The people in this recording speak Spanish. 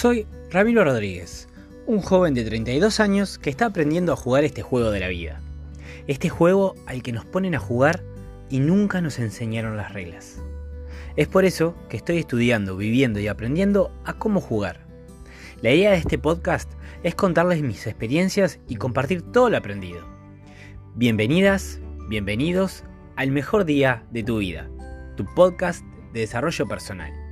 Soy Ramiro Rodríguez, un joven de 32 años que está aprendiendo a jugar este juego de la vida. Este juego al que nos ponen a jugar y nunca nos enseñaron las reglas. Es por eso que estoy estudiando, viviendo y aprendiendo a cómo jugar. La idea de este podcast es contarles mis experiencias y compartir todo lo aprendido. Bienvenidas, bienvenidos al mejor día de tu vida, tu podcast de desarrollo personal.